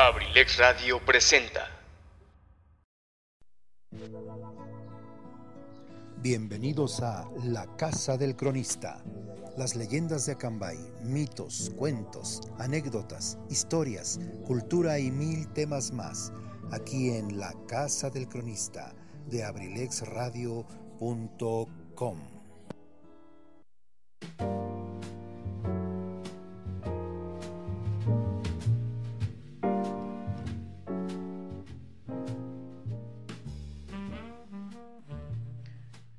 Abrilex Radio presenta. Bienvenidos a La Casa del Cronista. Las leyendas de Acambay, mitos, cuentos, anécdotas, historias, cultura y mil temas más. Aquí en La Casa del Cronista de abrilexradio.com.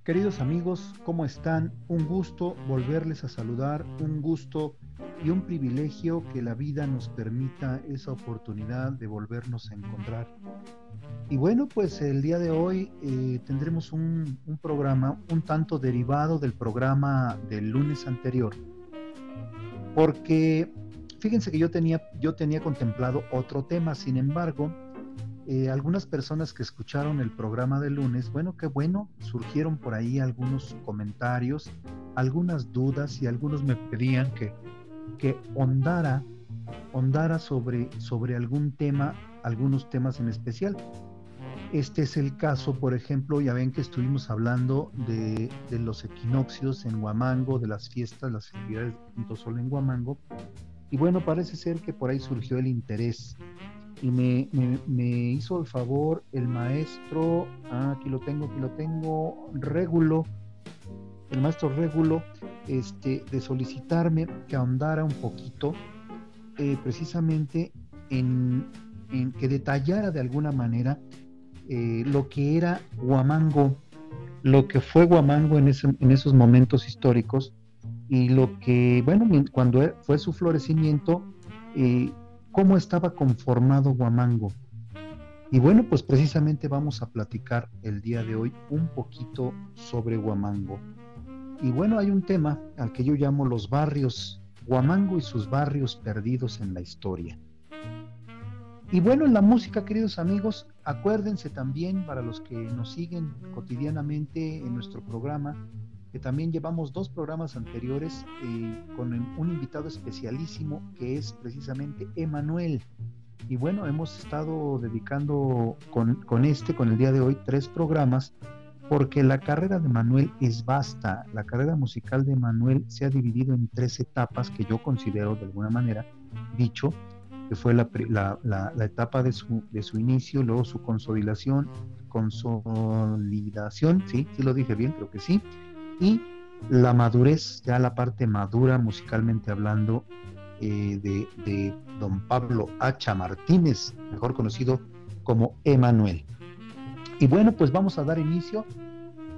Queridos amigos, ¿cómo están? Un gusto volverles a saludar, un gusto y un privilegio que la vida nos permita esa oportunidad de volvernos a encontrar. Y bueno, pues el día de hoy eh, tendremos un, un, programa un tanto derivado del programa del lunes anterior, porque fíjense que yo tenía, yo tenía contemplado otro tema, sin embargo, eh, algunas personas que escucharon el programa de lunes, bueno, qué bueno, surgieron por ahí algunos comentarios, algunas dudas y algunos me pedían que, que ondara, ondara sobre, sobre algún tema, algunos temas en especial. Este es el caso, por ejemplo, ya ven que estuvimos hablando de, de los equinoccios en Huamango, de las fiestas, las festividades de Punto Sol en Huamango. Y bueno, parece ser que por ahí surgió el interés y me, me, hizo el favor el maestro, ah, aquí lo tengo, aquí lo tengo, Régulo, el maestro Régulo, este, de solicitarme que ahondara un poquito eh, precisamente en, en, que detallara de alguna manera eh, lo que era Guamango, lo que fue Guamango en, en esos momentos históricos y lo que, bueno, cuando fue su florecimiento, eh, cómo estaba conformado Guamango. Y bueno, pues precisamente vamos a platicar el día de hoy un poquito sobre Guamango. Y bueno, hay un tema al que yo llamo los barrios, Guamango y sus barrios perdidos en la historia. Y bueno, en la música, queridos amigos, acuérdense también para los que nos siguen cotidianamente en nuestro programa, que también llevamos dos programas anteriores eh, con un invitado especialísimo que es precisamente Emanuel. Y bueno, hemos estado dedicando con, con, este, con el día de hoy, tres programas, porque la carrera de Manuel es vasta. La carrera musical de Manuel se ha dividido en tres etapas que yo considero de alguna manera dicho, que fue la, la, la, la etapa de su, de su inicio, luego su consolidación, consolidación, sí, sí lo dije bien, creo que sí, y la madurez, ya la parte madura musicalmente hablando eh, de, don Pablo Hacha Martínez, mejor conocido como Emanuel. Y bueno, pues vamos a dar inicio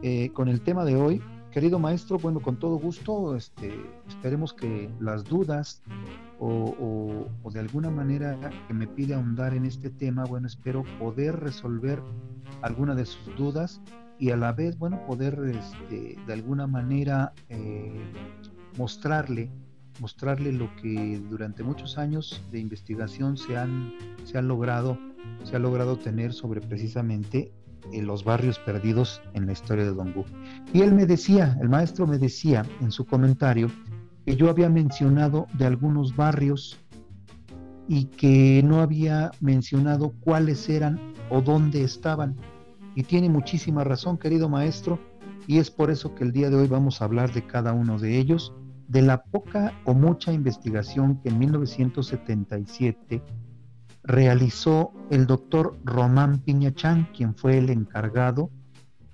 eh, con el tema de hoy. Querido maestro, bueno, con todo gusto, este, esperemos que las dudas o, o, de alguna manera que me pide ahondar en este tema, bueno, espero poder resolver alguna de sus dudas y a la vez, bueno, poder este, de alguna manera eh, mostrarle, mostrarle lo que durante muchos años de investigación se han, se han logrado, se ha logrado tener sobre precisamente eh, los barrios perdidos en la historia de Dongú. Y él me decía, el maestro me decía en su comentario que yo había mencionado de algunos barrios y que no había mencionado cuáles eran o dónde estaban. Y tiene muchísima razón, querido maestro, y es por eso que el día de hoy vamos a hablar de cada uno de ellos, de la poca o mucha investigación que en 1977 realizó el doctor Román Piñachán, quien fue el encargado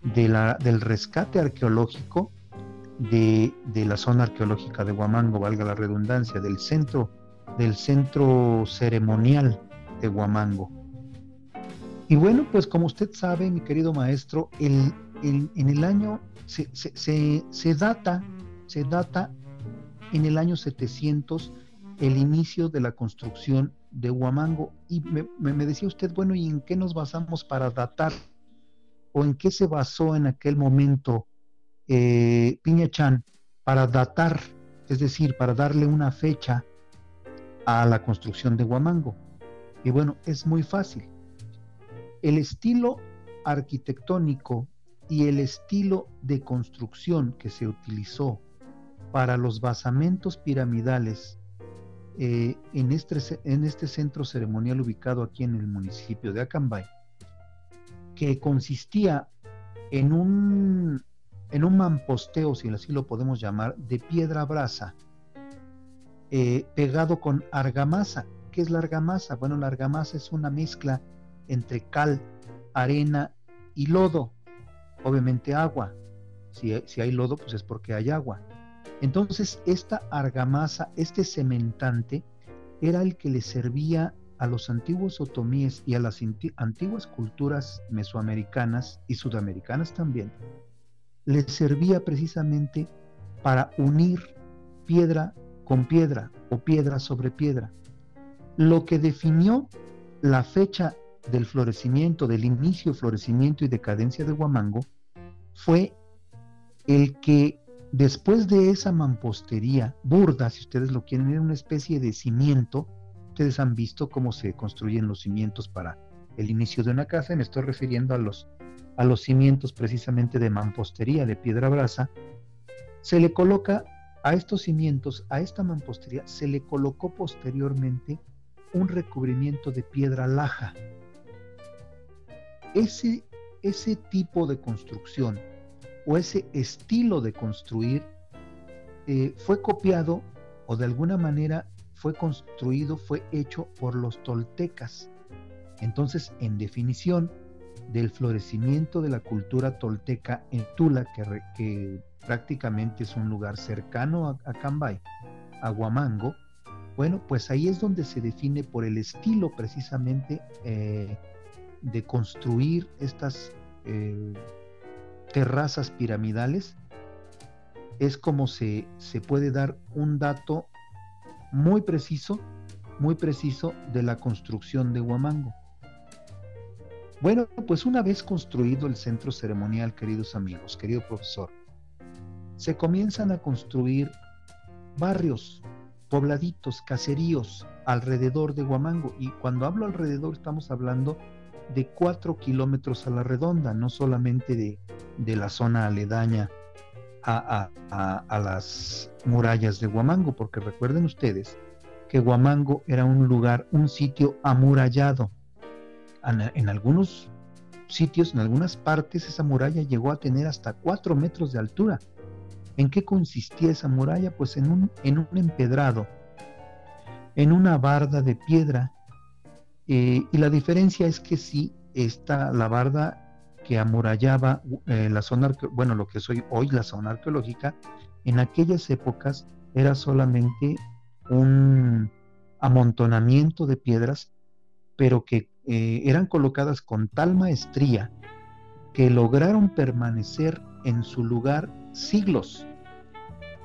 del rescate arqueológico de, de, la zona arqueológica de Huamango, valga la redundancia, del centro, del centro ceremonial de Huamango. Y bueno, pues como usted sabe, mi querido maestro, el, en el año se, se, data, se data en el año 700 el inicio de la construcción de Huamango. Y me, decía usted, bueno, ¿y en qué nos basamos para datar? ¿O en qué se basó en aquel momento eh, Piña para datar, es decir, para darle una fecha a la construcción de Huamango? Y bueno, es muy fácil el estilo arquitectónico y el estilo de construcción que se utilizó para los basamentos piramidales eh, en, este, en este centro ceremonial ubicado aquí en el municipio de Acambay, que consistía en un, en un mamposteo, si así lo podemos llamar, de piedra brasa, eh, pegado con argamasa. ¿Qué es la argamasa? Bueno, la argamasa es una mezcla entre cal, arena y lodo, obviamente agua. Si, si hay lodo, pues es porque hay agua. Entonces, esta argamasa, este cementante, era el que le servía a los antiguos otomíes y a las antiguas culturas mesoamericanas y sudamericanas también, les servía precisamente para unir piedra con piedra o piedra sobre piedra. Lo que definió la fecha del florecimiento, del inicio, florecimiento y decadencia de Huamango, fue el que después de esa mampostería burda, si ustedes lo quieren, era una especie de cimiento, ustedes han visto cómo se construyen los cimientos para el inicio de una casa, me estoy refiriendo a los, a los cimientos precisamente de mampostería, de piedra brasa, se le coloca a estos cimientos, a esta mampostería, se le colocó posteriormente un recubrimiento de piedra laja. Ese, ese tipo de construcción o ese estilo de construir eh, fue copiado o de alguna manera fue construido, fue hecho por los toltecas. Entonces, en definición del florecimiento de la cultura tolteca en Tula, que, prácticamente es un lugar cercano a, Cambay, a Huamango, bueno, pues ahí es donde se define por el estilo precisamente eh, de construir estas eh, terrazas piramidales, es como se, se puede dar un dato muy preciso, muy preciso de la construcción de Huamango. Bueno, pues una vez construido el centro ceremonial, queridos amigos, querido profesor, se comienzan a construir barrios, pobladitos, caseríos alrededor de Huamango. Y cuando hablo alrededor estamos hablando de cuatro kilómetros a la redonda, no solamente de, de la zona aledaña a, a, las murallas de Huamango, porque recuerden ustedes que Huamango era un lugar, un sitio amurallado. En, algunos sitios, en algunas partes, esa muralla llegó a tener hasta cuatro metros de altura. ¿En qué consistía esa muralla? Pues en un, en un empedrado, en una barda de piedra. Eh, y la diferencia es que sí, está la barda que amurallaba eh, la zona, bueno, lo que soy hoy la zona arqueológica, en aquellas épocas era solamente un amontonamiento de piedras, pero que eh, eran colocadas con tal maestría que lograron permanecer en su lugar siglos.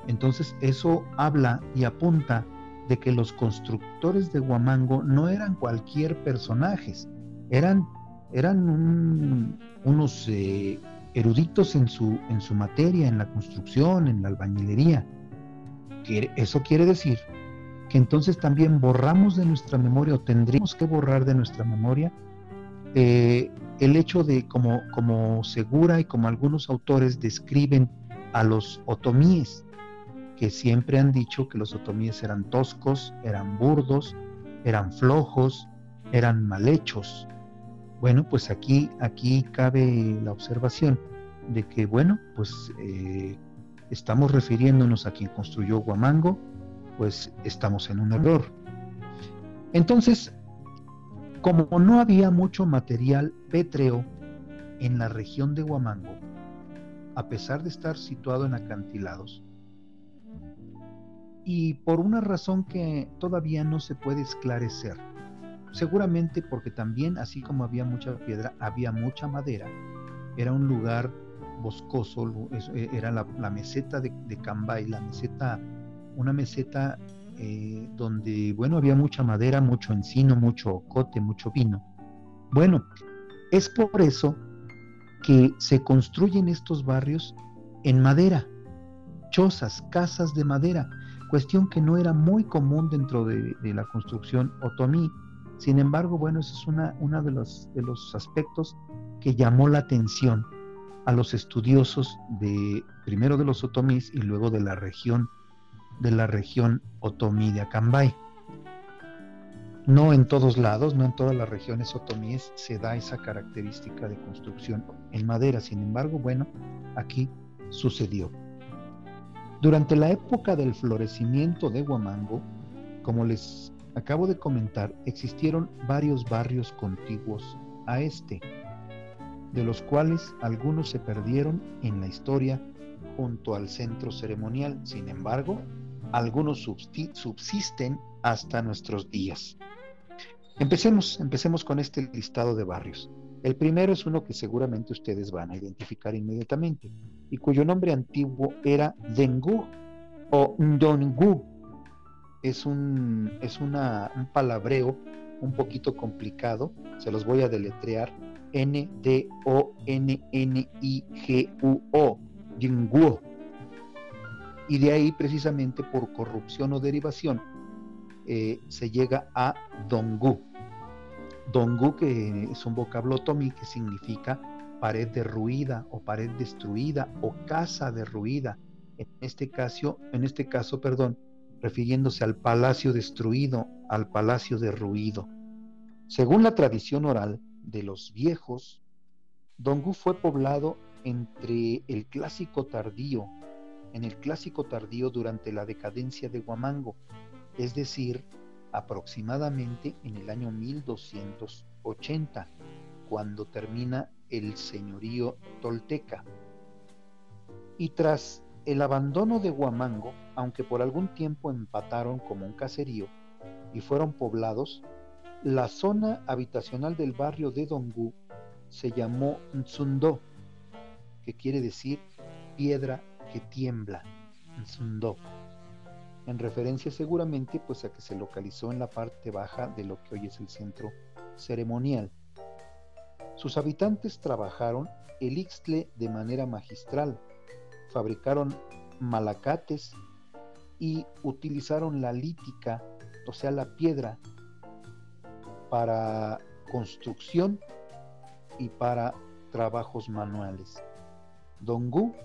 Entonces eso habla y apunta de que los constructores de Huamango no eran cualquier personajes, eran eran unos eh, eruditos en su, en su materia, en la construcción, en la albañilería. Eso quiere decir que entonces también borramos de nuestra memoria o tendríamos que borrar de nuestra memoria eh, el hecho de como, como Segura y como algunos autores describen a los otomíes, que siempre han dicho que los otomíes eran toscos, eran burdos, eran flojos, eran mal hechos. Bueno, pues aquí, aquí cabe la observación de que, bueno, pues eh, estamos refiriéndonos a quien construyó Huamango, pues estamos en un error. Entonces, como no había mucho material pétreo en la región de Huamango, a pesar de estar situado en acantilados, y por una razón que todavía no se puede esclarecer, Seguramente porque también, así como había mucha piedra, había mucha madera. Era un lugar boscoso, e, era la, meseta de, Cambay, la meseta, una meseta eh, donde, bueno, había mucha madera, mucho encino, mucho ocote, mucho vino. Bueno, es por eso que se construyen estos barrios en madera, chozas, casas de madera, cuestión que no era muy común dentro de, la construcción otomí sin embargo, bueno, ese es una, uno de los, de los aspectos que llamó la atención a los estudiosos de primero de los otomís y luego de la región de la región otomí de Acambay. No en todos lados, no en todas las regiones otomíes se da esa característica de construcción en madera. Sin embargo, bueno, aquí sucedió. Durante la época del florecimiento de Huamango, como les acabo de comentar, existieron varios barrios contiguos a este, de los cuales algunos se perdieron en la historia junto al centro ceremonial. Sin embargo, algunos subsisten hasta nuestros días. Empecemos, empecemos con este listado de barrios. El primero es uno que seguramente ustedes van a identificar inmediatamente y cuyo nombre antiguo era Dengu o Ndongu. Es un, es una, un palabreo un poquito complicado, se los voy a deletrear N-D-O-N-N-I-G-U-O, Dengu. Y de ahí precisamente por corrupción o derivación eh, se llega a Dongu. Dongu, que es un vocablo otomí que significa pared derruida o pared destruida o casa derruida. En este caso, en este caso, perdón, refiriéndose al palacio destruido, al palacio derruido. Según la tradición oral de los viejos, Dongu fue poblado entre el clásico tardío, en el clásico tardío durante la decadencia de Huamango, es decir, aproximadamente en el año 1280, cuando termina el señorío tolteca. Y tras el abandono de Huamango, aunque por algún tiempo empataron como un caserío y fueron poblados, la zona habitacional del barrio de Dongú se llamó Nzundo, que quiere decir piedra que tiembla. Nzundo en referencia seguramente pues a que se localizó en la parte baja de lo que hoy es el centro ceremonial. Sus habitantes trabajaron el ixtle de manera magistral, fabricaron malacates y utilizaron la lítica, o sea, la piedra, para construcción y para trabajos manuales. Dongu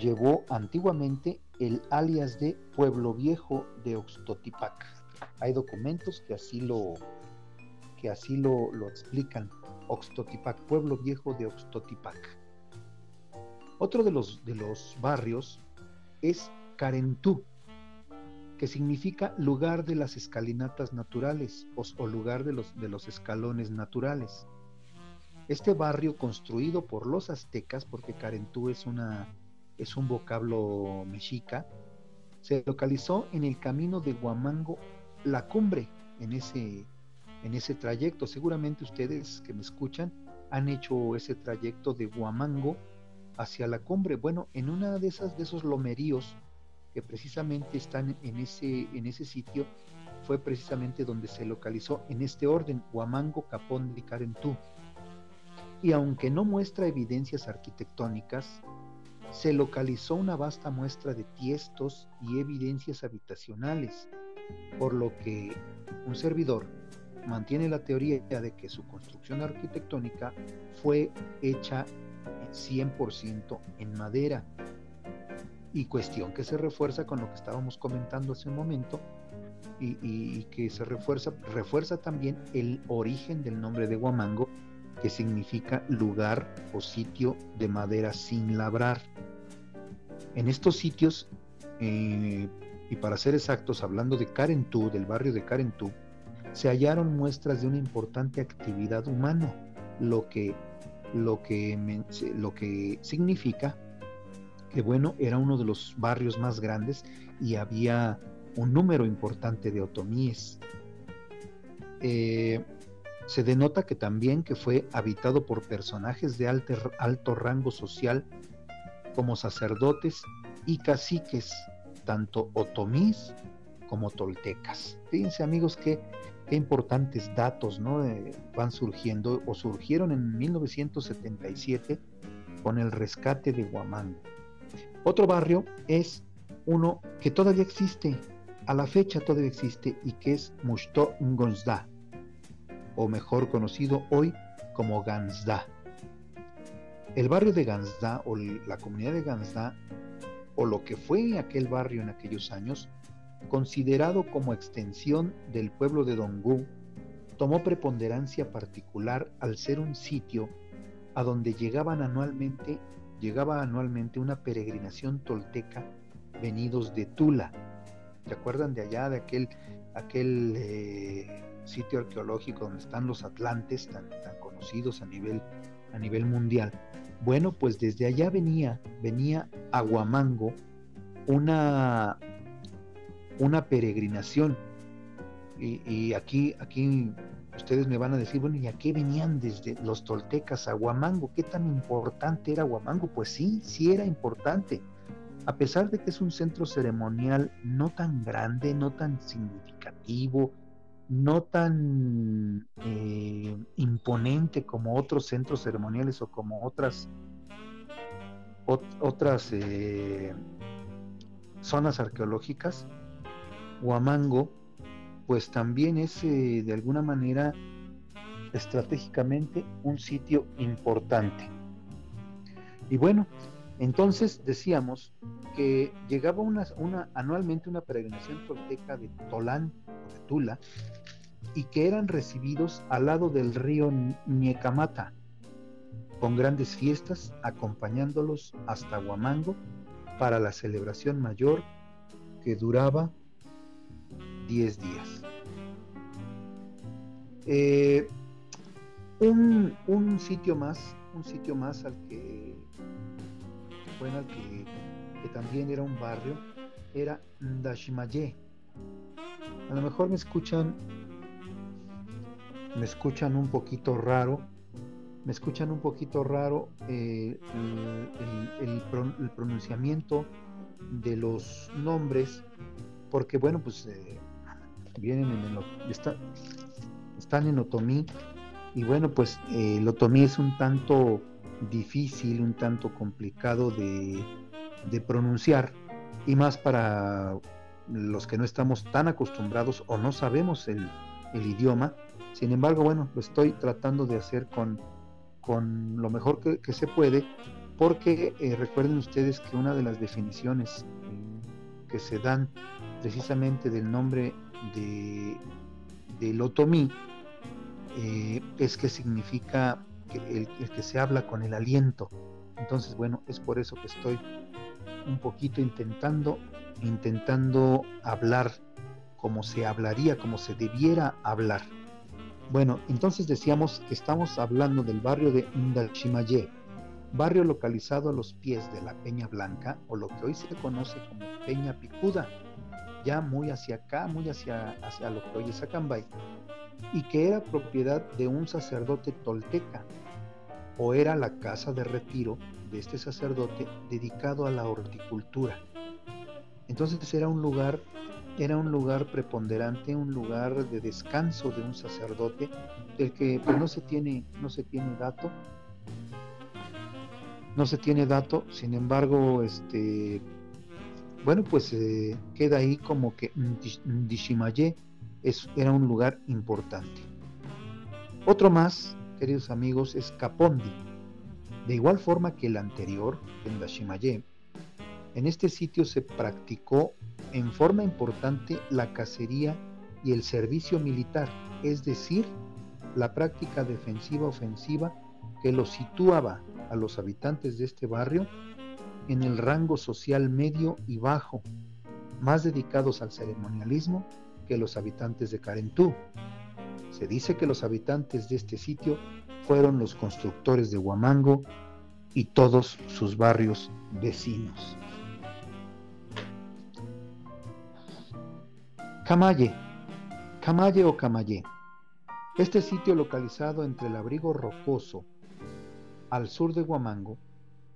llevó antiguamente el alias de Pueblo Viejo de Oxtotipac. Hay documentos que así lo, que así lo, lo explican. Oxtotipac, Pueblo Viejo de Oxtotipac. Otro de los, de los barrios es Carentú, que significa lugar de las escalinatas naturales o, lugar de los, de los escalones naturales. Este barrio construido por los aztecas, porque Carentú es una es un vocablo mexica, se localizó en el camino de Huamango, la cumbre, en ese, en ese trayecto. Seguramente ustedes que me escuchan han hecho ese trayecto de Huamango hacia la cumbre. Bueno, en una de esas de esos lomeríos que precisamente están en ese, en ese sitio, fue precisamente donde se localizó en este orden Huamango Capón de Carentú. Y aunque no muestra evidencias arquitectónicas, se localizó una vasta muestra de tiestos y evidencias habitacionales, por lo que un servidor mantiene la teoría de que su construcción arquitectónica fue hecha 100% en madera. Y cuestión que se refuerza con lo que estábamos comentando hace un momento y, que se refuerza, refuerza también el origen del nombre de Huamango, que significa lugar o sitio de madera sin labrar. En estos sitios, eh, y para ser exactos, hablando de Carentú, del barrio de Carentú, se hallaron muestras de una importante actividad humana, lo que, lo que, lo que significa que, bueno, era uno de los barrios más grandes y había un número importante de otomíes. Eh, se denota que también que fue habitado por personajes de alto, alto rango social como sacerdotes y caciques, tanto otomís como toltecas. Fíjense amigos que qué importantes datos ¿no? Van surgiendo o surgieron en 1977 con el rescate de Huamango. Otro barrio es uno que todavía existe, a la fecha todavía existe y que es Mushto Ngonzda o mejor conocido hoy como Gansda. El barrio de Gansda o la comunidad de Gansda, o lo que fue aquel barrio en aquellos años, considerado como extensión del pueblo de Dongú tomó preponderancia particular al ser un sitio a donde llegaban anualmente, llegaba anualmente una peregrinación tolteca venidos de Tula. ¿Se acuerdan de allá, de aquel, aquel eh, sitio arqueológico donde están los atlantes tan, tan conocidos a nivel, a nivel mundial? Bueno, pues desde allá venía, venía a Huamango una, una peregrinación. Y, aquí, aquí ustedes me van a decir, bueno, ¿y a qué venían desde los toltecas a Huamango? ¿Qué tan importante era Huamango? Pues sí, sí era importante. A pesar de que es un centro ceremonial no tan grande, no tan significativo, no tan eh, imponente como otros centros ceremoniales o como otras otras eh, zonas arqueológicas, Huamango, pues también es eh, de alguna manera estratégicamente un sitio importante. Y bueno, entonces decíamos que llegaba una, anualmente una peregrinación tolteca de Tolán, de Tula, y que eran recibidos al lado del río Niecamata, con grandes fiestas acompañándolos hasta Huamango para la celebración mayor que duraba 10 días. Eh, un, un, sitio más, un sitio más al que, bueno, que, que también era un barrio, era Ndashimaye. A lo mejor me escuchan me escuchan un poquito raro, me escuchan un poquito raro eh, el, pronunciamiento de los nombres, porque bueno, pues eh, vienen en el, están en otomí, y bueno, pues eh, el otomí es un tanto difícil, un tanto complicado de, de pronunciar, y más para los que no estamos tan acostumbrados o no sabemos el, el idioma, sin embargo, bueno, lo estoy tratando de hacer con, con lo mejor que, se puede, porque eh, recuerden ustedes que una de las definiciones que se dan precisamente del nombre de, del eh, es que significa el, que se habla con el aliento. Entonces, bueno, es por eso que estoy un poquito intentando, intentando hablar como se hablaría, como se debiera hablar. Bueno, entonces decíamos que estamos hablando del barrio de Ndalchimaye, barrio localizado a los pies de la Peña Blanca, o lo que hoy se conoce como Peña Picuda, ya muy hacia acá, muy hacia, hacia lo que hoy es Acambay, y que era propiedad de un sacerdote tolteca, o era la casa de retiro de este sacerdote dedicado a la horticultura. Entonces era un lugar era un lugar preponderante, un lugar de descanso de un sacerdote del que pues, no se tiene no se tiene dato. No se tiene dato, sin embargo, este bueno, pues eh, queda ahí como que Ndishimaye era un lugar importante. Otro más, queridos amigos, es Capondi. De igual forma que el anterior, en Ndashimaye, en este sitio se practicó en forma importante la cacería y el servicio militar, es decir, la práctica defensiva-ofensiva que los situaba a los habitantes de este barrio en el rango social medio y bajo, más dedicados al ceremonialismo que los habitantes de Carentú. Se dice que los habitantes de este sitio fueron los constructores de Huamango y todos sus barrios vecinos. Camaye, Camaye o Camaye. Este sitio localizado entre el abrigo rocoso al sur de Huamango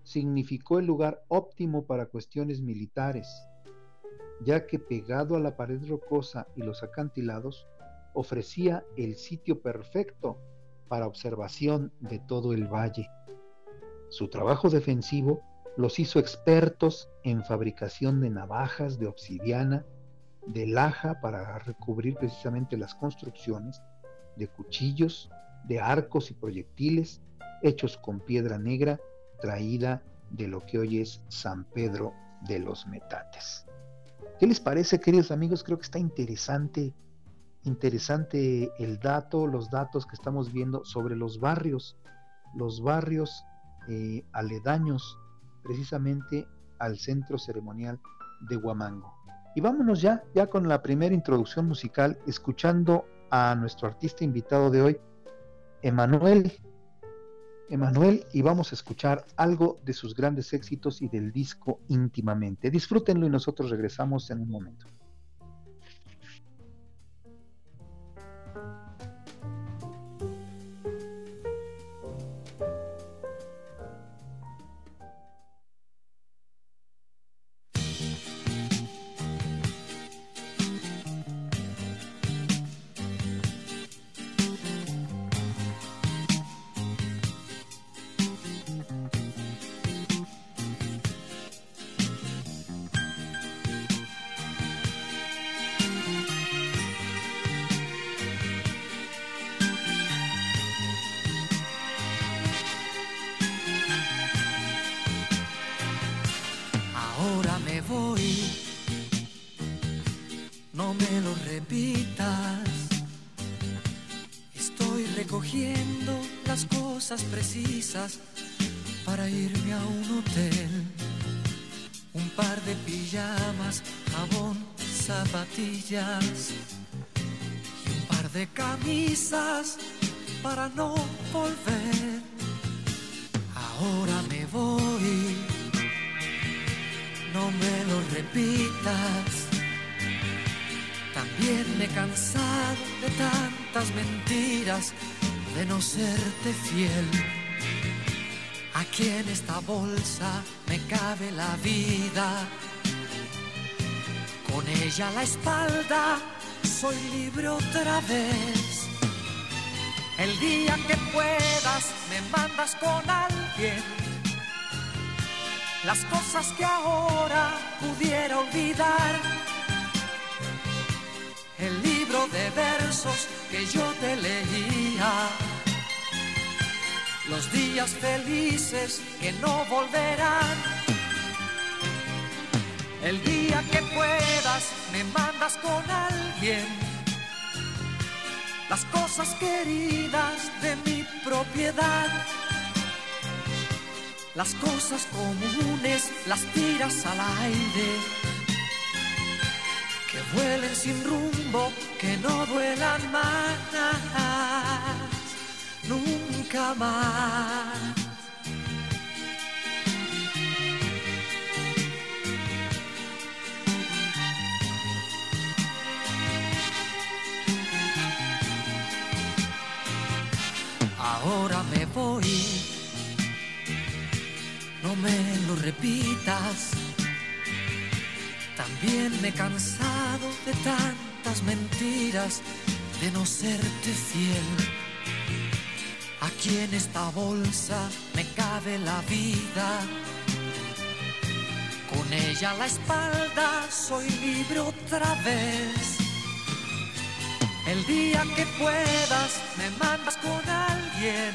significó el lugar óptimo para cuestiones militares, ya que pegado a la pared rocosa y los acantilados ofrecía el sitio perfecto para observación de todo el valle. Su trabajo defensivo los hizo expertos en fabricación de navajas de obsidiana de laja para recubrir precisamente las construcciones, de cuchillos, de arcos y proyectiles hechos con piedra negra traída de lo que hoy es San Pedro de los Metates. ¿Qué les parece, queridos amigos? Creo que está interesante interesante el dato, los datos que estamos viendo sobre los barrios, los barrios eh, aledaños precisamente al centro ceremonial de Huamango. Y vámonos ya, ya con la primera introducción musical, escuchando a nuestro artista invitado de hoy, Emanuel. Emanuel, y vamos a escuchar algo de sus grandes éxitos y del disco íntimamente. Disfrútenlo y nosotros regresamos en un momento. Para irme a un hotel. Un par de pijamas, jabón, zapatillas y un par de camisas para no volver. Ahora me voy, no me lo repitas. También me he cansado de tantas mentiras, de no serte fiel Aquí en esta bolsa me cabe la vida. Con ella a la espalda soy libre otra vez. El día que puedas me mandas con alguien. Las cosas que ahora pudiera olvidar. El libro de versos que yo te leía los días felices que no volverán. El día que puedas me mandas con alguien las cosas queridas de mi propiedad. Las cosas comunes las tiras al aire. Que vuelen sin rumbo, que no duelan más nunca Ahora me voy, no me lo repitas. También me he cansado de tantas mentiras, de no serte fiel Aquí en esta bolsa me cabe la vida. Con ella a la espalda soy libre otra vez. El día que puedas me mandas con alguien.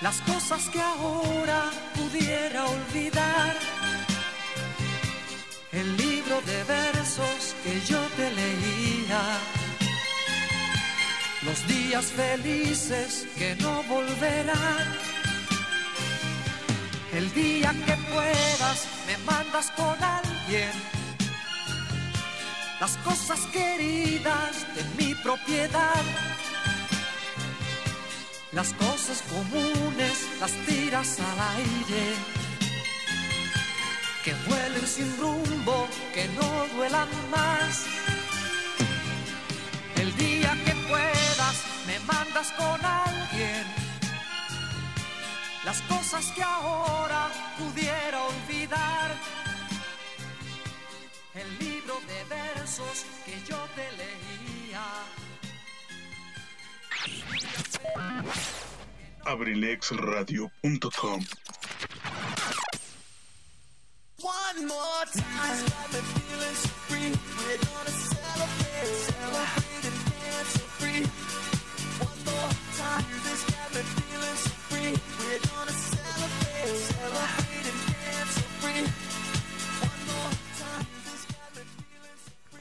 Las cosas que ahora pudiera olvidar. El libro de versos que yo te leía los días felices que no volverán. El día que puedas me mandas con alguien las cosas queridas de mi propiedad. Las cosas comunes las tiras al aire. Que vuelen sin rumbo, que no duelan más. Las cosas que ahora pudiera olvidar. El libro de versos que yo te leía. abrilexradio.com One more time, got me feeling so free. We're gonna celebrate, celebrate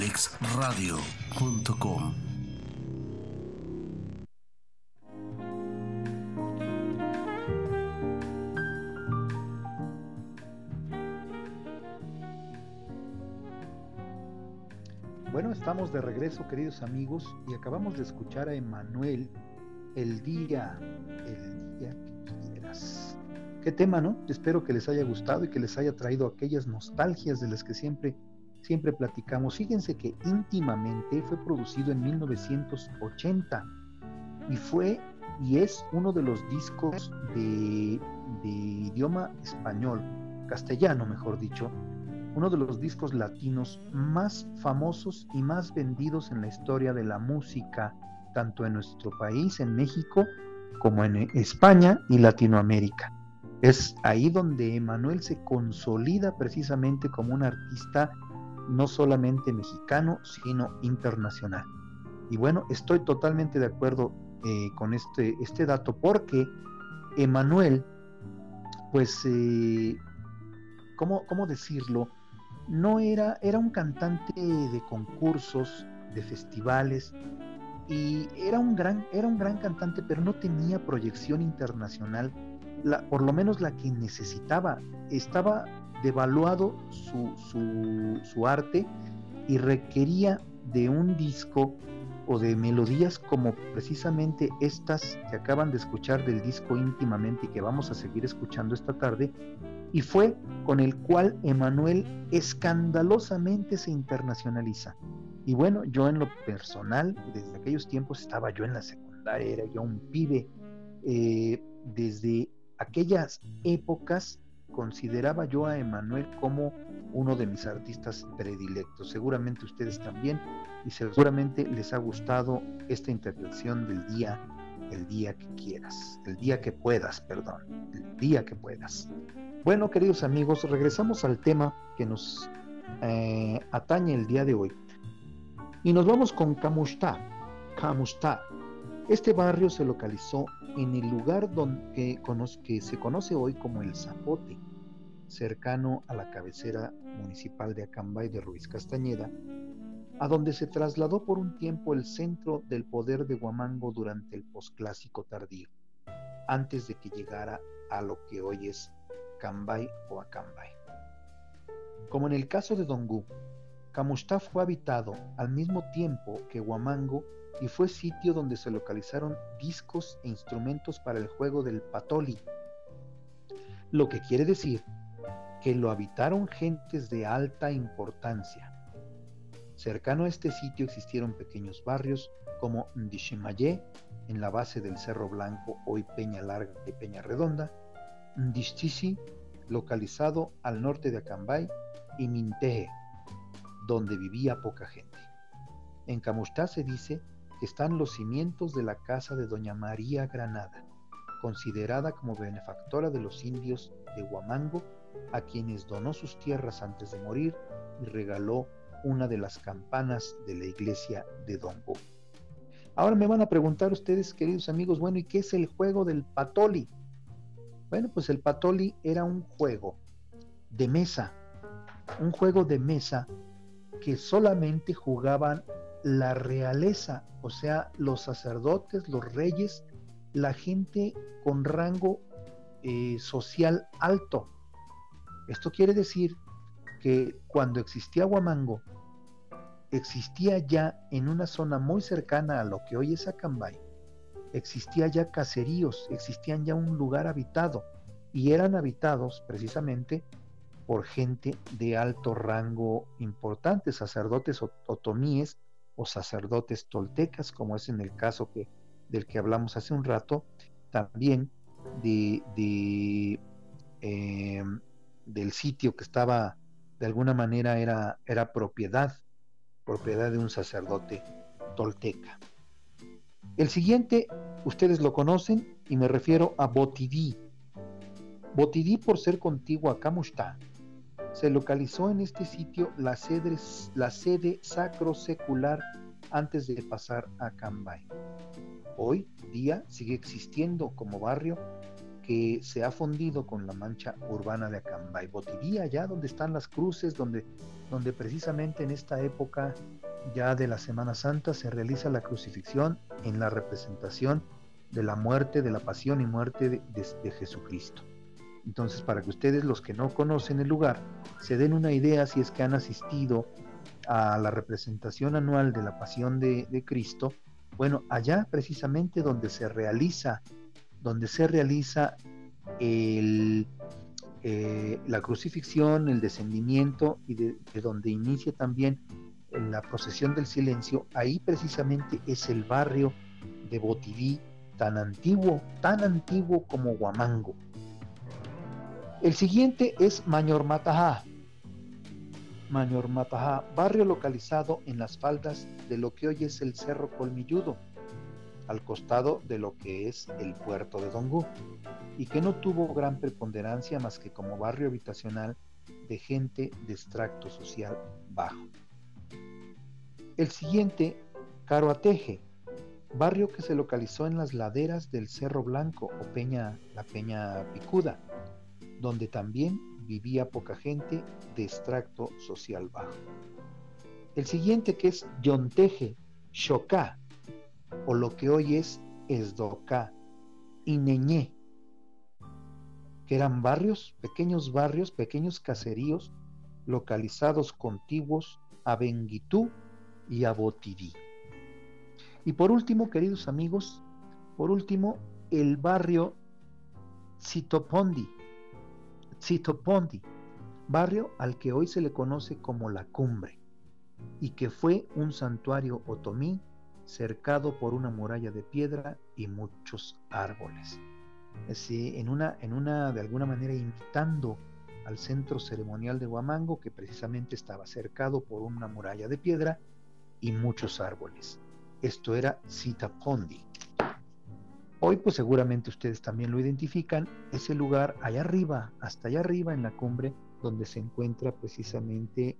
abrilexradio.com Bueno, estamos de regreso, queridos amigos, y acabamos de escuchar a Emanuel el día, el día que quieras. Qué tema, ¿no? Espero que les haya gustado y que les haya traído aquellas nostalgias de las que siempre siempre platicamos. Fíjense que íntimamente fue producido en 1980 y fue y es uno de los discos de, de idioma español, castellano mejor dicho, uno de los discos latinos más famosos y más vendidos en la historia de la música, tanto en nuestro país, en México, como en España y Latinoamérica. Es ahí donde Emanuel se consolida precisamente como un artista no solamente mexicano, sino internacional. Y bueno, estoy totalmente de acuerdo eh, con este, este dato porque Emanuel, pues, eh, ¿cómo, ¿cómo, decirlo? No era, era un cantante de concursos, de festivales, y era un gran, era un gran cantante, pero no tenía proyección internacional, la, por lo menos la que necesitaba. Estaba devaluado su, su, arte y requería de un disco o de melodías como precisamente estas que acaban de escuchar del disco íntimamente y que vamos a seguir escuchando esta tarde, y fue con el cual Emanuel escandalosamente se internacionaliza. Y bueno, yo en lo personal, desde aquellos tiempos estaba yo en la secundaria, era yo un pibe, eh, desde aquellas épocas consideraba yo a Emanuel como uno de mis artistas predilectos. Seguramente ustedes también y seguramente les ha gustado esta intervención del día, el día que quieras, el día que puedas, perdón, el día que puedas. Bueno, queridos amigos, regresamos al tema que nos eh, atañe el día de hoy. Y nos vamos con Camusta. Camusta. Este barrio se localizó en el lugar donde, que, se conoce hoy como el Zapote, cercano a la cabecera municipal de Acambay de Ruiz Castañeda, a donde se trasladó por un tiempo el centro del poder de Huamango durante el posclásico tardío, antes de que llegara a lo que hoy es Cambay o Acambay. Como en el caso de Dongú, Camusta fue habitado al mismo tiempo que Huamango y fue sitio donde se localizaron discos e instrumentos para el juego del patoli, lo que quiere decir que lo habitaron gentes de alta importancia. Cercano a este sitio existieron pequeños barrios como Ndishimaye, en la base del Cerro Blanco, hoy Peña Larga y Peña Redonda, Ndishtishi, localizado al norte de Acambay, y Minteje, donde vivía poca gente. En Camustá se dice están los cimientos de la casa de Doña María Granada, considerada como benefactora de los indios de Huamango, a quienes donó sus tierras antes de morir y regaló una de las campanas de la iglesia de Dongo. Ahora me van a preguntar ustedes, queridos amigos, bueno, ¿y qué es el juego del patoli? Bueno, pues el patoli era un juego de mesa, un juego de mesa que solamente jugaban la realeza, o sea, los sacerdotes, los reyes, la gente con rango eh, social alto. Esto quiere decir que cuando existía Huamango, existía ya en una zona muy cercana a lo que hoy es Acambay, existía ya caseríos, existían ya un lugar habitado y eran habitados precisamente por gente de alto rango importante, sacerdotes otomíes o sacerdotes toltecas, como es en el caso que, del que hablamos hace un rato, también de, eh, del sitio que estaba de alguna manera era, era propiedad, propiedad de un sacerdote tolteca. El siguiente, ustedes lo conocen y me refiero a Botidí. Botidí, por ser contiguo a Camushta, se localizó en este sitio la sede, la sede sacro secular antes de pasar a Cambay. Hoy día sigue existiendo como barrio que se ha fundido con la mancha urbana de Acambay. Botidí, allá donde están las cruces, donde, precisamente en esta época ya de la Semana Santa se realiza la crucifixión en la representación de la muerte, de la pasión y muerte de Jesucristo. Entonces, para que ustedes, los que no conocen el lugar, se den una idea si es que han asistido a la representación anual de la pasión de, Cristo, bueno, allá precisamente donde se realiza, donde se realiza eh, la crucifixión, el descendimiento y de, de donde inicia también la procesión del silencio, ahí precisamente es el barrio de Botidí, tan antiguo, tan antiguo como Huamango. El siguiente es Mañormatajá. Mañormatajá, barrio localizado en las faldas de lo que hoy es el Cerro Colmilludo, al costado de lo que es el puerto de Dongú, y que no tuvo gran preponderancia más que como barrio habitacional de gente de extracto social bajo. El siguiente, Caroateje, barrio que se localizó en las laderas del Cerro Blanco o Peña, la Peña Picuda, donde también vivía poca gente de extracto social bajo. El siguiente que es Yonteje, Xocá, o lo que hoy es Esdocá, y Neñé, que eran barrios, pequeños barrios, pequeños caseríos localizados contiguos a Benguitú y a Botidí. Y por último, queridos amigos, por último, el barrio Citopondi, Citopondi, barrio al que hoy se le conoce como la Cumbre, y que fue un santuario otomí cercado por una muralla de piedra y muchos árboles. Así, en una, en una, de alguna manera, imitando al centro ceremonial de Huamango, que precisamente estaba cercado por una muralla de piedra y muchos árboles. Esto era Citapondi. Hoy pues seguramente ustedes también lo identifican, ese lugar allá arriba, hasta allá arriba en la cumbre, donde se encuentra precisamente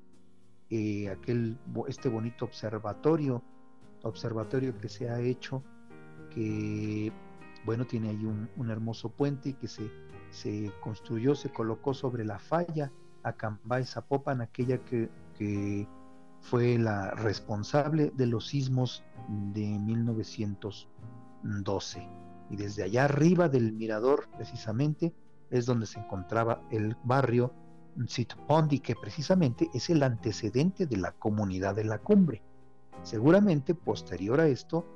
eh, aquel, este bonito observatorio, observatorio que se ha hecho, que bueno, tiene ahí un, un hermoso puente que se, se, construyó, se colocó sobre la falla Acambay Zapopan, aquella que, que fue la responsable de los sismos de 1912 y desde allá arriba del mirador precisamente es donde se encontraba el barrio Sitpondi, que precisamente es el antecedente de la comunidad de la cumbre. Seguramente posterior a esto,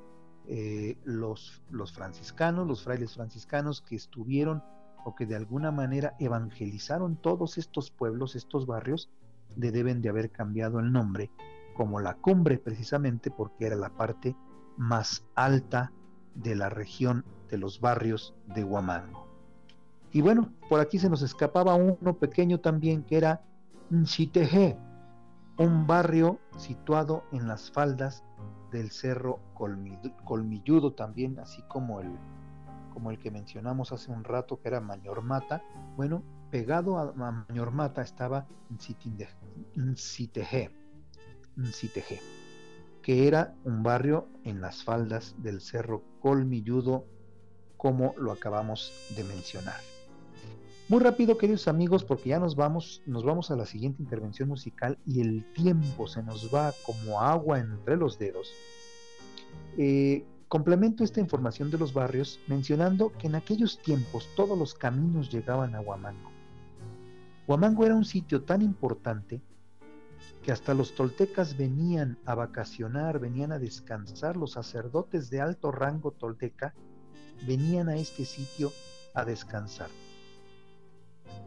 eh, los, los franciscanos, los frailes franciscanos que estuvieron o que de alguna manera evangelizaron todos estos pueblos, estos barrios, le deben de haber cambiado el nombre como la cumbre precisamente porque era la parte más alta de la región de los barrios de Huamango. Y bueno, por aquí se nos escapaba uno pequeño también que era Nchiteje, un barrio situado en las faldas del cerro Colmilludo también, así como el, como el que mencionamos hace un rato que era Mañormata. Bueno, pegado a Mañormata estaba Nciteje, Nciteje, que era un barrio en las faldas del cerro Colmilludo como lo acabamos de mencionar. Muy rápido, queridos amigos, porque ya nos vamos, nos vamos a la siguiente intervención musical y el tiempo se nos va como agua entre los dedos. Eh, complemento esta información de los barrios mencionando que en aquellos tiempos todos los caminos llegaban a Huamango. Huamango era un sitio tan importante que hasta los toltecas venían a vacacionar, venían a descansar, los sacerdotes de alto rango tolteca venían a este sitio a descansar.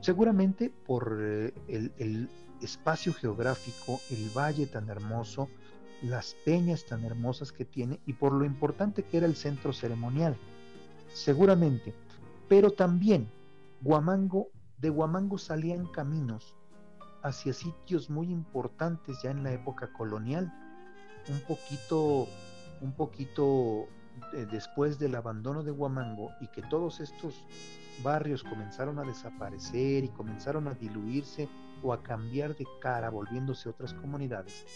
Seguramente por eh, el, el espacio geográfico, el valle tan hermoso, las peñas tan hermosas que tiene y por lo importante que era el centro ceremonial. Seguramente. Pero también Guamango de Huamango salían caminos hacia sitios muy importantes ya en la época colonial, un poquito, un poquito eh, después del abandono de Huamango y que todos estos barrios comenzaron a desaparecer y comenzaron a diluirse o a cambiar de cara, volviéndose otras comunidades,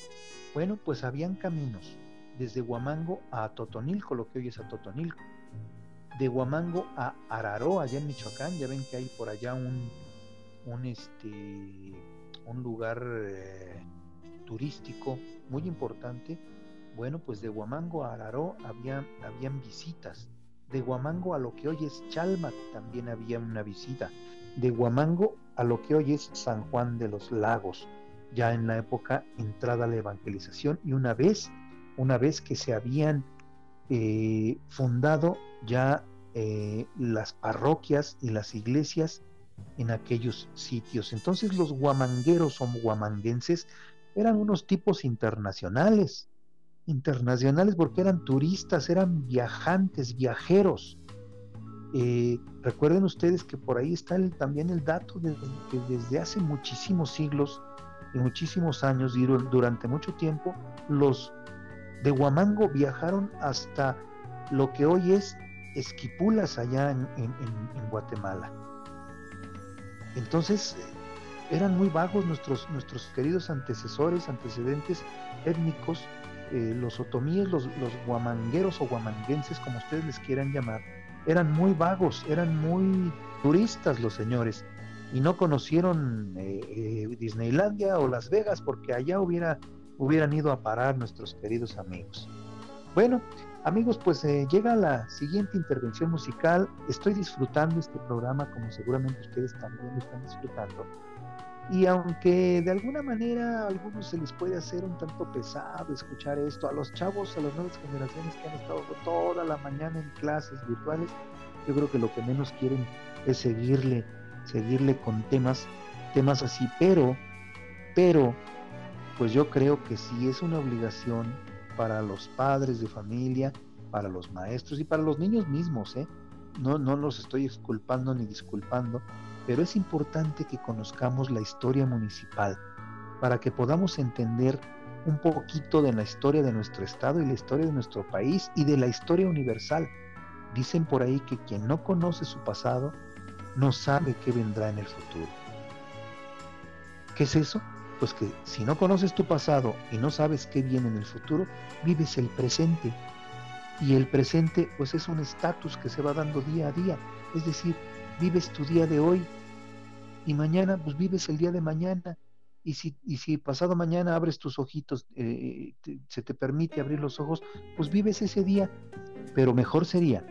bueno, pues habían caminos desde Huamango a Totonilco, lo que hoy es a Totonilco, de Huamango a Araró, allá en Michoacán, ya ven que hay por allá un, un, este, un lugar eh, turístico muy importante. Bueno, pues de Huamango a Araró había, habían visitas. De Huamango a lo que hoy es Chalma también había una visita. De Huamango a lo que hoy es San Juan de los Lagos, ya en la época entrada a la evangelización y una vez, una vez que se habían eh, fundado ya eh, las parroquias y las iglesias en aquellos sitios. Entonces los guamangueros o guamanguenses eran unos tipos internacionales, internacionales porque eran turistas, eran viajantes, viajeros. Eh, recuerden ustedes que por ahí está también el dato de que desde hace muchísimos siglos y muchísimos años y durante mucho tiempo los de Huamango viajaron hasta lo que hoy es Esquipulas allá en, Guatemala. Entonces eran muy vagos nuestros, nuestros queridos antecesores, antecedentes étnicos, eh, los otomíes, los, guamangueros o guamanguenses, como ustedes les quieran llamar, eran muy vagos, eran muy turistas los señores y no conocieron eh, eh, Disneylandia o Las Vegas porque allá hubiera, hubieran ido a parar nuestros queridos amigos. Bueno, amigos, pues eh, llega la siguiente intervención musical. Estoy disfrutando este programa como seguramente ustedes también lo están disfrutando. Y aunque de alguna manera a algunos se les puede hacer un tanto pesado escuchar esto, a los chavos, a las nuevas generaciones que han estado toda la mañana en clases virtuales, yo creo que lo que menos quieren es seguirle, seguirle con temas, temas así, pero, pero, pues yo creo que sí es una obligación para los padres de familia, para los maestros y para los niños mismos, ¿eh? No, no los estoy exculpando ni disculpando, pero es importante que conozcamos la historia municipal para que podamos entender un poquito de la historia de nuestro estado y la historia de nuestro país y de la historia universal. Dicen por ahí que quien no conoce su pasado no sabe qué vendrá en el futuro. ¿Qué es eso? Pues que si no conoces tu pasado y no sabes qué viene en el futuro, vives el presente. Y el presente pues es un estatus que se va dando día a día. Es decir, vives tu día de hoy y mañana pues vives el día de mañana y si, y si pasado mañana abres tus ojitos, eh, se te permite abrir los ojos, pues vives ese día. Pero mejor sería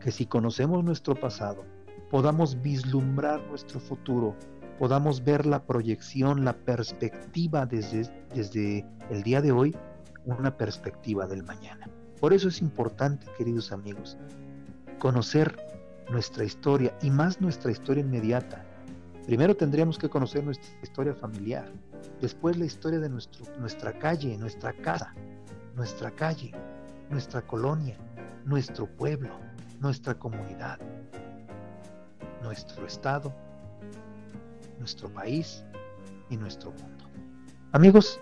que si conocemos nuestro pasado, podamos vislumbrar nuestro futuro, podamos ver la proyección, la perspectiva desde, el día de hoy, una perspectiva del mañana. Por eso es importante, queridos amigos, conocer nuestra historia y más nuestra historia inmediata. Primero tendríamos que conocer nuestra historia familiar, después la historia de nuestra calle, nuestra casa, nuestra calle, nuestra colonia, nuestro pueblo, nuestra comunidad, nuestro estado, nuestro país y nuestro mundo. Amigos,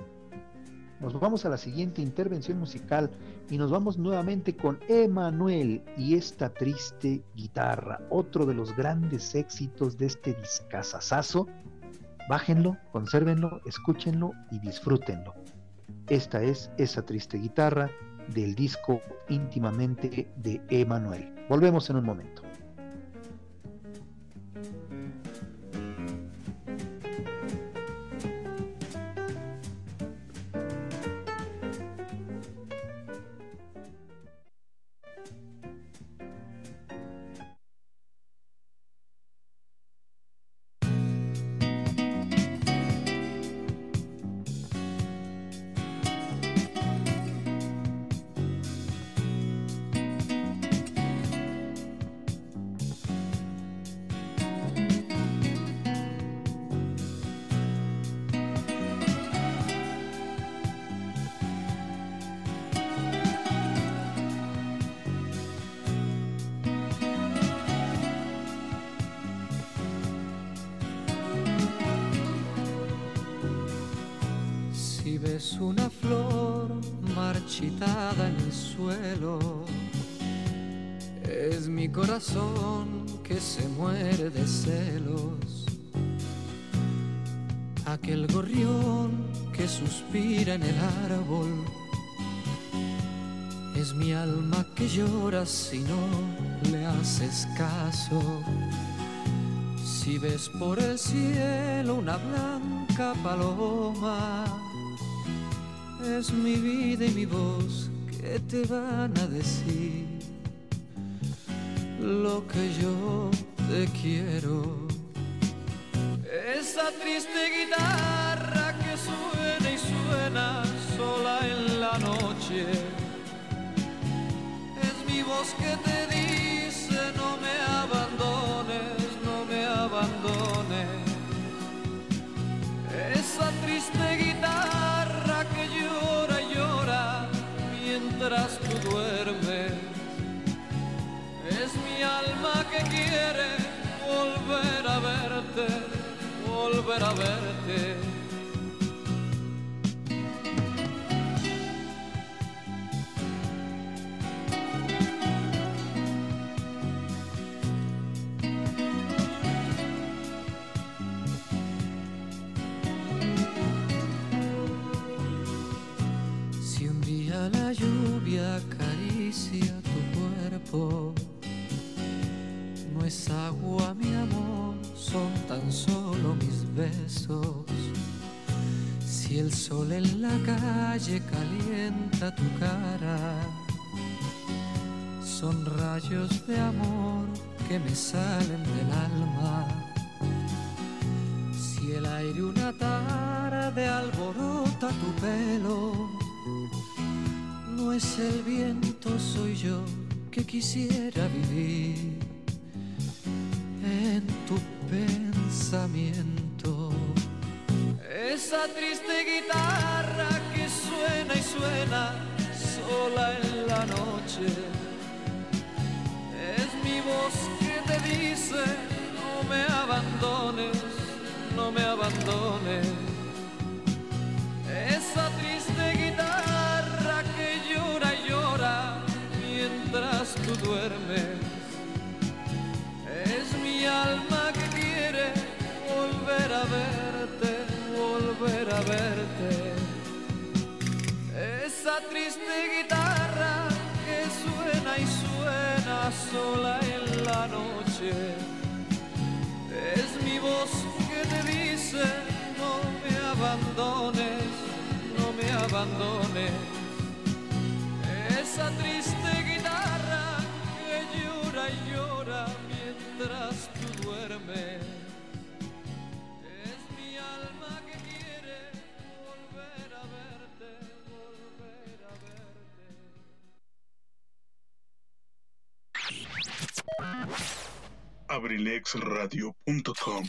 nos vamos a la siguiente intervención musical y nos vamos nuevamente con Emanuel y esta triste guitarra, otro de los grandes éxitos de este discazazazo. Bájenlo, consérvenlo, escúchenlo y disfrútenlo. Esta es esa triste guitarra del disco íntimamente de Emanuel. Volvemos en un momento. Una flor marchitada en el suelo. Es mi corazón que se muere de celos. Aquel gorrión que suspira en el árbol. Es mi alma que llora si no le haces caso. Si ves por el cielo una blanca paloma, es mi vida y mi voz que te van a decir lo que yo te quiero. Esa triste guitarra que suena y suena sola en la noche, es mi voz que te dice tú duermes. Es mi alma que quiere volver a verte, volver a verte. No es agua mi amor, son tan solo mis besos. Si el sol en la calle calienta tu cara, son rayos de amor que me salen del alma. Si el aire una tarde alborota tu pelo, no es el viento, soy yo que quisiera vivir en tu pensamiento. Esa triste guitarra que suena y suena sola en la noche. Es mi voz que te dice, no me abandones, no me abandones. Esa triste guitarra tú duermes. Es mi alma que quiere volver a verte, volver a verte. Esa triste guitarra que suena y suena sola en la noche. Es mi voz que te dice, no me abandones, no me abandones. Esa triste duermes. Es mi alma que quiere volver a verte, volver a verte. abrilexradio.com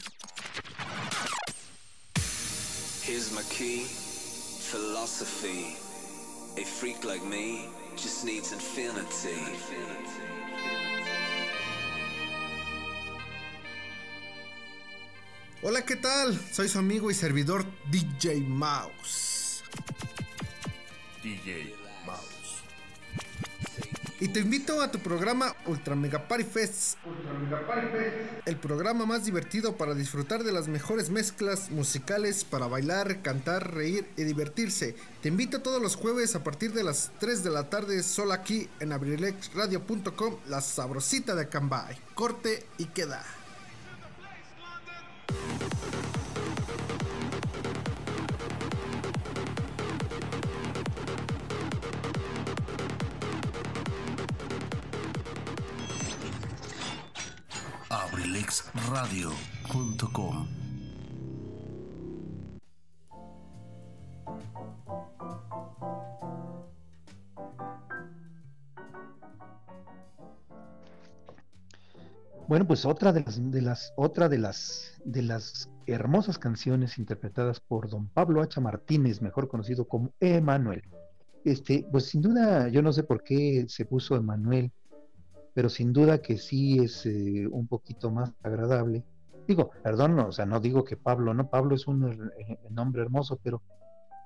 Here's my key, philosophy. A freak like me just needs infinity. infinity. Hola, ¿qué tal? Soy su amigo y servidor DJ Mouse. DJ Mouse. Y te invito a tu programa Ultra Mega Party Fest. El programa más divertido para disfrutar de las mejores mezclas musicales para bailar, cantar, reír y divertirse. Te invito todos los jueves a partir de las 3 de la tarde, solo aquí en abrilexradio.com, la sabrosita de Cambay. Corte y queda. abrilexradio.com Bueno, pues otra de las, de las, otra de las, de las hermosas canciones interpretadas por don Pablo Hacha Martínez, mejor conocido como Emanuel. Este, pues sin duda, yo no sé por qué se puso Emanuel, pero sin duda que sí es eh, un poquito más agradable. Digo, perdón, o sea, no digo que Pablo, no, Pablo es un eh, nombre hermoso, pero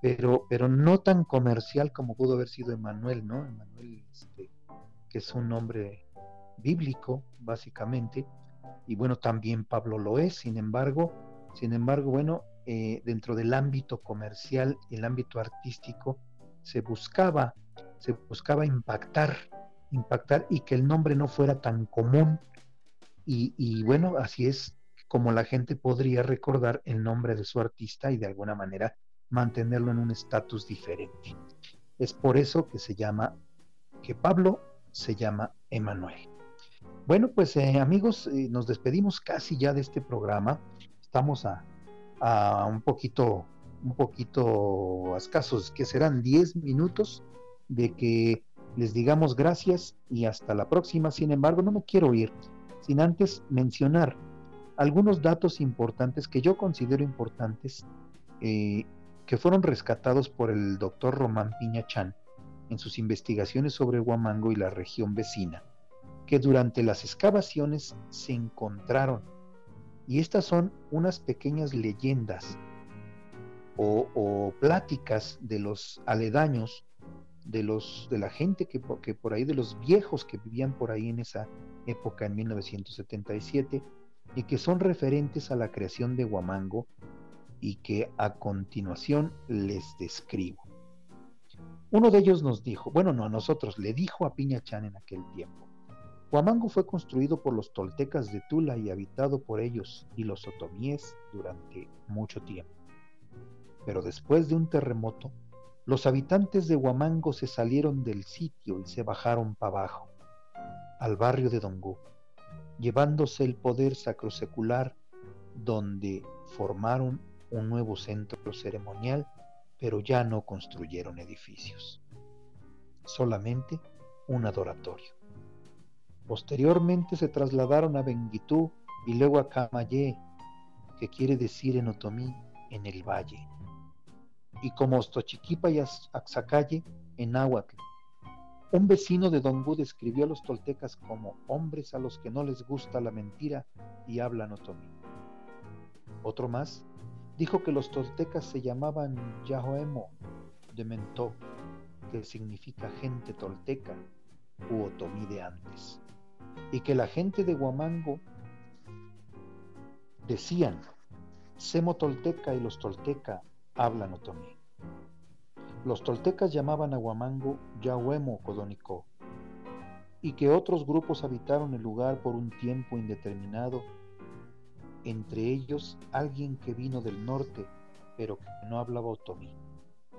pero, pero no tan comercial como pudo haber sido Emanuel, ¿no? Emanuel, este, que es un nombre bíblico, básicamente, y bueno, también Pablo lo es, sin embargo, sin embargo, bueno, eh, dentro del ámbito comercial, el ámbito artístico, se buscaba, se buscaba impactar, impactar y que el nombre no fuera tan común. Y, y bueno, así es como la gente podría recordar el nombre de su artista y de alguna manera mantenerlo en un estatus diferente. Es por eso que se llama, que Pablo se llama Emanuel. Bueno, pues eh, amigos, eh, nos despedimos casi ya de este programa. Estamos a, a un poquito, un poquito escasos, que serán 10 minutos de que les digamos gracias y hasta la próxima. Sin embargo, no me quiero ir sin antes mencionar algunos datos importantes que yo considero importantes eh, que fueron rescatados por el doctor Román Piñachán en sus investigaciones sobre Huamango y la región vecina, que durante las excavaciones se encontraron. Y estas son unas pequeñas leyendas o, pláticas de los aledaños, de, los, de la gente que, por ahí, de los viejos que vivían por ahí en esa época, en 1977, y que son referentes a la creación de Huamango y que a continuación les describo. Uno de ellos nos dijo, bueno, no a nosotros, le dijo a Piñachán en aquel tiempo, Huamango fue construido por los toltecas de Tula y habitado por ellos y los otomíes durante mucho tiempo. Pero después de un terremoto, los habitantes de Huamango se salieron del sitio y se bajaron para abajo, al barrio de Dongú, llevándose el poder sacrosecular donde formaron un nuevo centro ceremonial, pero ya no construyeron edificios, solamente un adoratorio. Posteriormente se trasladaron a Benguitú y luego a Camayé, que quiere decir en otomí, en el valle, y como Ostochiquipa y Axacalle, en náhuatl. Un vecino de Dongú describió a los toltecas como hombres a los que no les gusta la mentira y hablan otomí. Otro más dijo que los toltecas se llamaban Yahoemo de Mentó, que significa gente tolteca u otomí de antes, y que la gente de Huamango decían, Semo tolteca y los tolteca hablan otomí. Los toltecas llamaban a Huamango Yahuemo Codonicó, y que otros grupos habitaron el lugar por un tiempo indeterminado entre ellos alguien que vino del norte, pero que no hablaba otomí.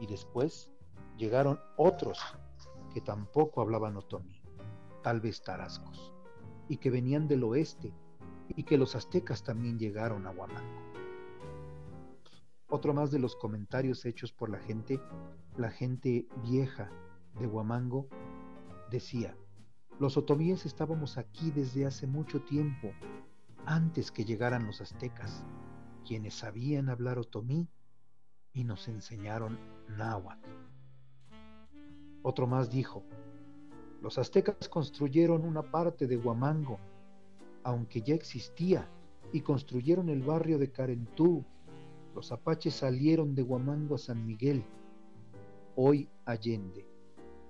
Y después llegaron otros que tampoco hablaban otomí, tal vez tarascos, y que venían del oeste, y que los aztecas también llegaron a Huamango. Otro más de los comentarios hechos por la gente, la gente vieja de Huamango, decía, los otomíes estábamos aquí desde hace mucho tiempo antes que llegaran los aztecas, quienes sabían hablar otomí y nos enseñaron náhuatl. Otro más dijo, los aztecas construyeron una parte de Huamango, aunque ya existía, y construyeron el barrio de Carentú. Los apaches salieron de Huamango a San Miguel, hoy Allende,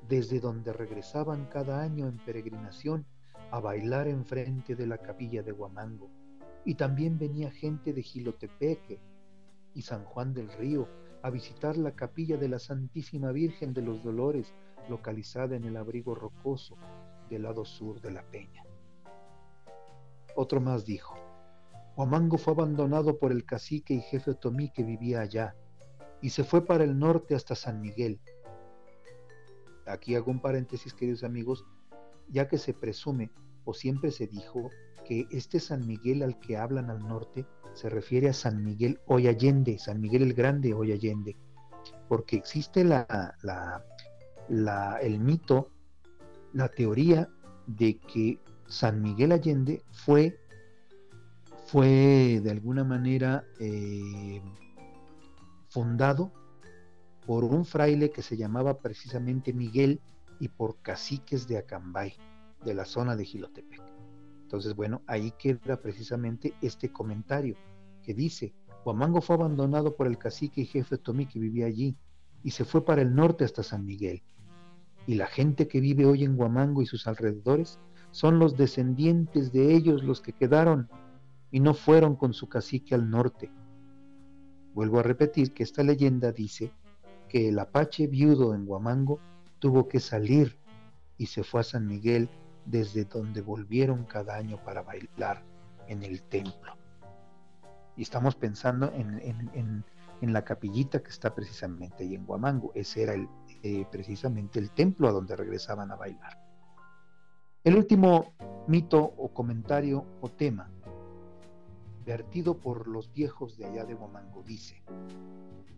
desde donde regresaban cada año en peregrinación a bailar enfrente de la capilla de Huamango. Y también venía gente de Gilotepeque y San Juan del Río a visitar la capilla de la Santísima Virgen de los Dolores, localizada en el abrigo rocoso del lado sur de la peña. Otro más dijo, Huamango fue abandonado por el cacique y jefe otomí que vivía allá, y se fue para el norte hasta San Miguel. Aquí hago un paréntesis, queridos amigos, ya que se presume o siempre se dijo que este San Miguel al que hablan al norte se refiere a San Miguel hoy Allende, San Miguel el Grande hoy Allende, porque existe la, la, el mito, la teoría de que San Miguel Allende fue, fue de alguna manera eh, fundado por un fraile que se llamaba precisamente Miguel y por caciques de Acambay de la zona de Gilotepec. Entonces, bueno, ahí queda precisamente este comentario que dice, Huamango fue abandonado por el cacique y jefe Tomí que vivía allí, y se fue para el norte hasta San Miguel. Y la gente que vive hoy en Huamango y sus alrededores son los descendientes de ellos los que quedaron y no fueron con su cacique al norte. Vuelvo a repetir que esta leyenda dice que el apache viudo en Huamango tuvo que salir y se fue a San Miguel desde donde volvieron cada año para bailar en el templo. Y estamos pensando en, en- en- en la capillita que está precisamente ahí en Huamango. Ese era el, eh, precisamente el templo a donde regresaban a bailar. El último mito o comentario o tema vertido por los viejos de allá de Huamango dice,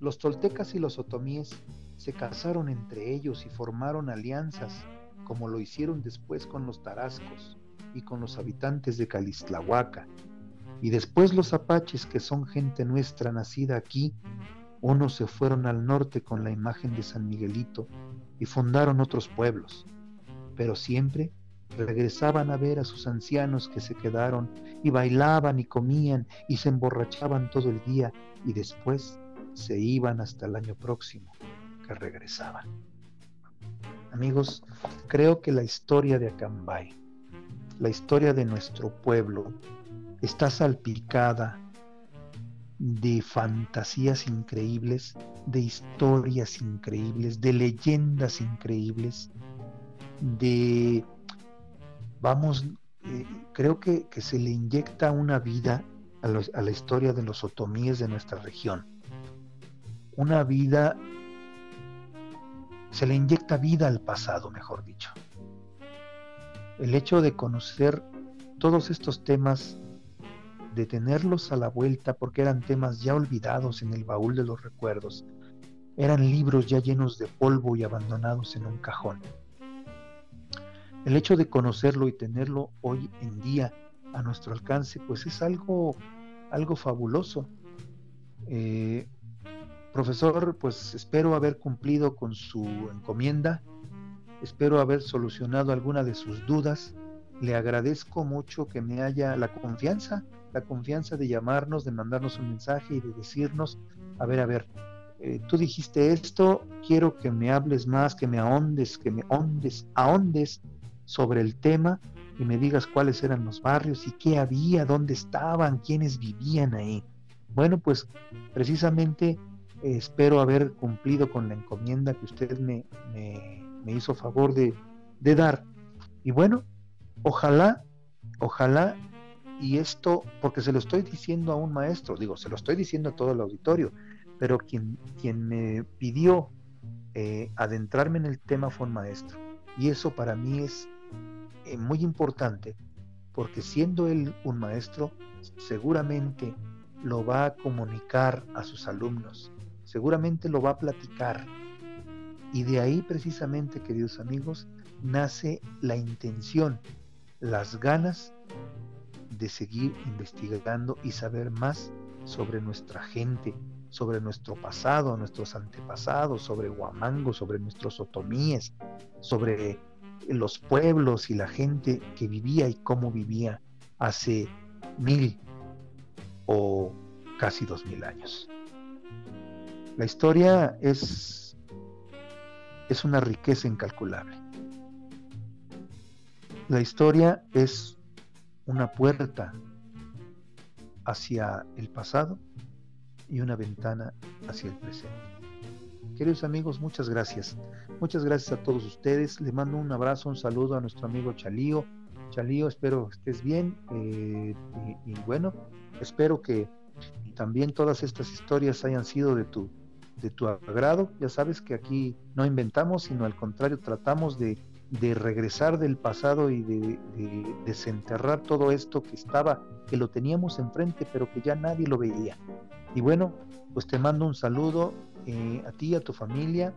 los toltecas y los otomíes se casaron entre ellos y formaron alianzas como lo hicieron después con los tarascos y con los habitantes de Calistlahuaca, y después los apaches que son gente nuestra nacida aquí, unos se fueron al norte con la imagen de San Miguelito y fundaron otros pueblos, pero siempre regresaban a ver a sus ancianos que se quedaron y bailaban y comían y se emborrachaban todo el día y después se iban hasta el año próximo que regresaban. Amigos, creo que la historia de Acambay, la historia de nuestro pueblo, está salpicada de fantasías increíbles, de historias increíbles, de leyendas increíbles, de, vamos, eh, creo que, que se le inyecta una vida a, la historia de los otomíes de nuestra región. Una vida, se le inyecta vida al pasado, mejor dicho. El hecho de conocer todos estos temas de tenerlos a la vuelta porque eran temas ya olvidados en el baúl de los recuerdos, eran libros ya llenos de polvo y abandonados en un cajón. El hecho de conocerlo y tenerlo hoy en día a nuestro alcance, pues es algo, algo fabuloso. Eh, profesor, pues espero haber cumplido con su encomienda, espero haber solucionado alguna de sus dudas. Le agradezco mucho que me haya la confianza la confianza de llamarnos, de mandarnos un mensaje y de decirnos, a ver, a ver, eh, tú dijiste esto, quiero que me hables más, que me ahondes, que me ahondes, ahondes sobre el tema y me digas cuáles eran los barrios y qué había, dónde estaban, quiénes vivían ahí. Bueno, pues precisamente eh, espero haber cumplido con la encomienda que usted me, hizo favor de dar. Y bueno, ojalá, ojalá y esto, porque se lo estoy diciendo a un maestro, digo, se lo estoy diciendo a todo el auditorio, pero quien, quien me pidió eh, adentrarme en el tema fue un maestro. Y eso para mí es eh, muy importante, porque siendo él un maestro, seguramente lo va a comunicar a sus alumnos, seguramente lo va a platicar. Y de ahí precisamente, queridos amigos, nace la intención, las ganas de seguir investigando y saber más sobre nuestra gente, sobre nuestro pasado, nuestros antepasados, sobre Huamango, sobre nuestros otomíes, sobre los pueblos y la gente que vivía y cómo vivía hace mil o casi dos mil años. La historia es, es una riqueza incalculable. La historia es una puerta hacia el pasado y una ventana hacia el presente. Queridos amigos, muchas gracias. Muchas gracias a todos ustedes. Les mando un abrazo, un saludo a nuestro amigo Chalío. Chalío, espero que estés bien. eh, y, y bueno, espero que también todas estas historias hayan sido de tu, de tu agrado. Ya sabes que aquí no inventamos, sino al contrario, tratamos de de regresar del pasado y de, de, desenterrar todo esto que estaba, que lo teníamos enfrente, pero que ya nadie lo veía. Y bueno, pues te mando un saludo eh, a ti, a tu familia,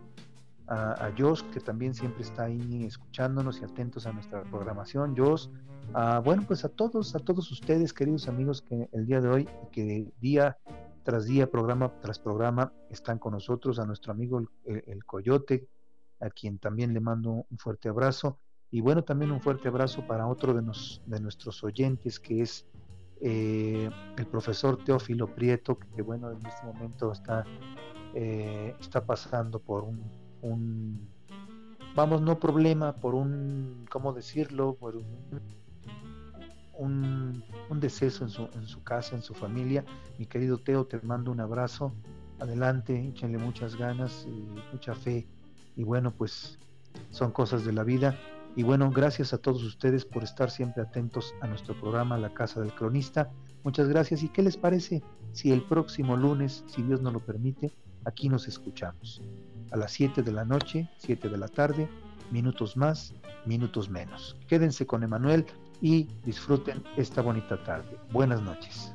a, a Josh, que también siempre está ahí escuchándonos y atentos a nuestra programación. Josh, a, bueno, pues a todos, a todos ustedes, queridos amigos, que el día de hoy, que día tras día, programa tras programa, están con nosotros, a nuestro amigo el Coyote, a quien también le mando un fuerte abrazo. Y bueno, también un fuerte abrazo para otro de, nos, de nuestros oyentes, que es eh, el profesor Teófilo Prieto, que bueno, en este momento está eh, está pasando por un, un, vamos, no problema, por un, ¿cómo decirlo? Por un, un, un deceso en su, en su casa, en su familia. Mi querido Teo, te mando un abrazo. Adelante, échenle muchas ganas y mucha fe. Y bueno, pues son cosas de la vida. Y bueno, gracias a todos ustedes por estar siempre atentos a nuestro programa La Casa del Cronista. Muchas gracias. ¿Y qué les parece si el próximo lunes, si Dios nos lo permite, aquí nos escuchamos? A las 7 de la noche, 7 de la tarde, minutos más, minutos menos. Quédense con Emanuel y disfruten esta bonita tarde. Buenas noches.